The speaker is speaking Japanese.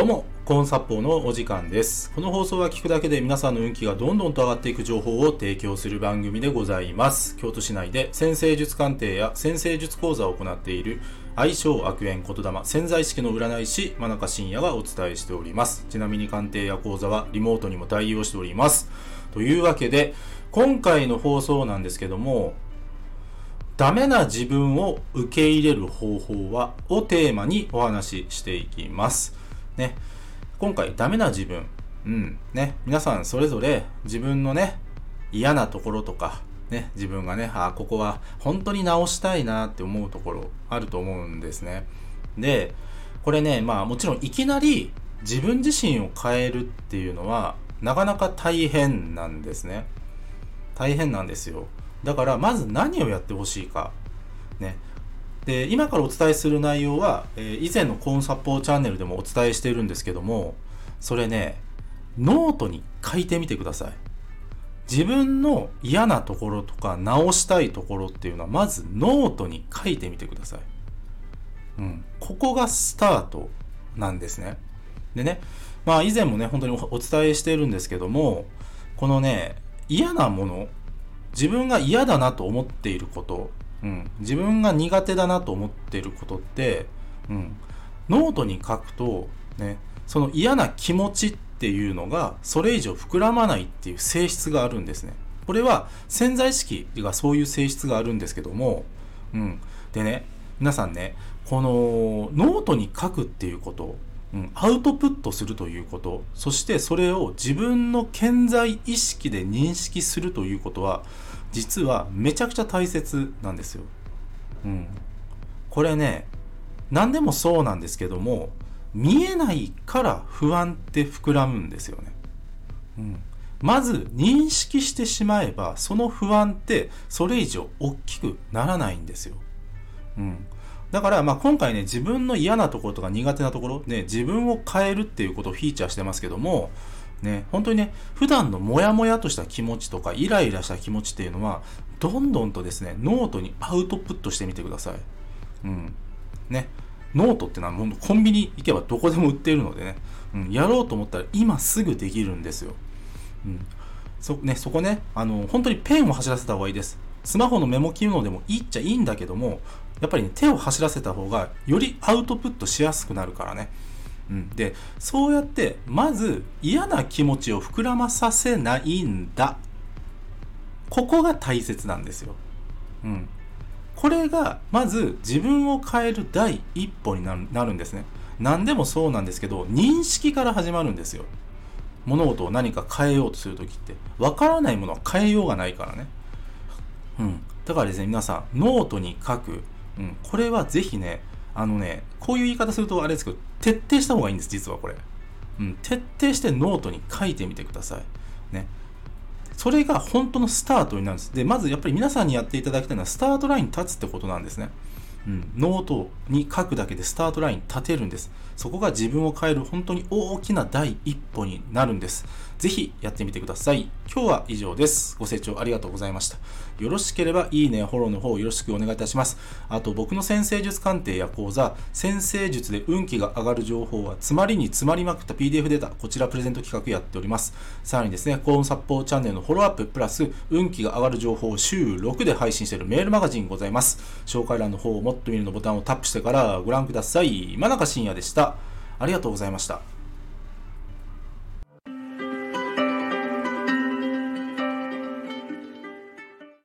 どうも、コーン殺法のお時間です。この放送は聞くだけで皆さんの運気がどんどんと上がっていく情報を提供する番組でございます。京都市内で先生術鑑定や先生術講座を行っている愛称悪縁言霊潜在意識の占い師真中信也がお伝えしております。ちなみに鑑定や講座はリモートにも対応しております。というわけで、今回の放送なんですけども、ダメな自分を受け入れる方法はをテーマにお話ししていきます。ね。今回ダメな自分。うん。ね。皆さんそれぞれ自分のね、嫌なところとか、ね、自分がね、あここは本当に直したいなって思うところあると思うんですね。で、これね、まあもちろんいきなり自分自身を変えるっていうのはなかなか大変なんですね。大変なんですよ。だからまず何をやってほしいか。ね。で、今からお伝えする内容は、えー以前のコーンサポーチャンネルでもお伝えしているんですけども、それね、ノートに書いてみてください。自分の嫌なところとか直したいところっていうのはまずノートに書いてみてください。うん。ここがスタートなんですね。でね、まあ以前もね、本当におお伝えしているんですけども、このね、嫌なもの、自分が嫌だなと思っていること、うん、自分が苦手だなと思ってることって、うん、ノートに書くと、ね、その嫌な気持ちっていうのがそれ以上膨らまないっていう性質があるんですね。これは潜在意識がそういう性質があるんですけども、うん、でね、皆さんね、このノートに書くっていうこと、うん、アウトプットするということ、そしてそれを自分の潜在意識で認識するということは、実はめちゃくちゃ大切なんですよ。うん。これね、何でもそうなんですけども、見えないから不安って膨らむんですよね。うん。まず認識してしまえば、その不安ってそれ以上大きくならないんですよ。うん。だから、ま、今回ね、自分の嫌なところとか苦手なところ、ね、自分を変えるっていうことをフィーチャーしてますけども、ね、本当にね、普段のモヤモヤとした気持ちとか、イライラした気持ちっていうのは、どんどんとですね、ノートにアウトプットしてみてください。うん。ね。ノートってのはもうコンビニ行けばどこでも売ってるのでね、うん、やろうと思ったら今すぐできるんですよ。うん。そ、ね、そこね、あの、本当にペンを走らせた方がいいです。スマホのメモ機能でもいいっちゃいいんだけども、やっぱりね、手を走らせた方がよりアウトプットしやすくなるからね。うん、で、そうやって、まず嫌な気持ちを膨らまさせないんだ。ここが大切なんですよ。うん。これが、まず自分を変える第一歩になるんですね。何でもそうなんですけど、認識から始まるんですよ。物事を何か変えようとするときって。わからないものは変えようがないからね。うん。だからですね、皆さん、ノートに書く。うん。これはぜひね、あのね、こういう言い方するとあれですけど、徹底した方がいいんです、実はこれ。うん。徹底してノートに書いてみてください。ね。それが本当のスタートになるんです。で、まずやっぱり皆さんにやっていただきたいのは、スタートラインに立つってことなんですね。うん、ノートに書くだけでスタートライン立てるんです。そこが自分を変える本当に大きな第一歩になるんです。ぜひやってみてください。今日は以上です。ご清聴ありがとうございました。よろしければいいね、フォローの方よろしくお願いいたします。あと僕の先生術鑑定や講座、先生術で運気が上がる情報は詰まりに詰まりまくった PDF データ、こちらプレゼント企画やっております。さらにですね、コーンサポーチャンネルのフォローアッププラス運気が上がる情報を週6で配信しているメールマガジンございます。紹介欄の方をもっと見るのボタンをタップしてからご覧ください。真中信也でした。ありがとうございました。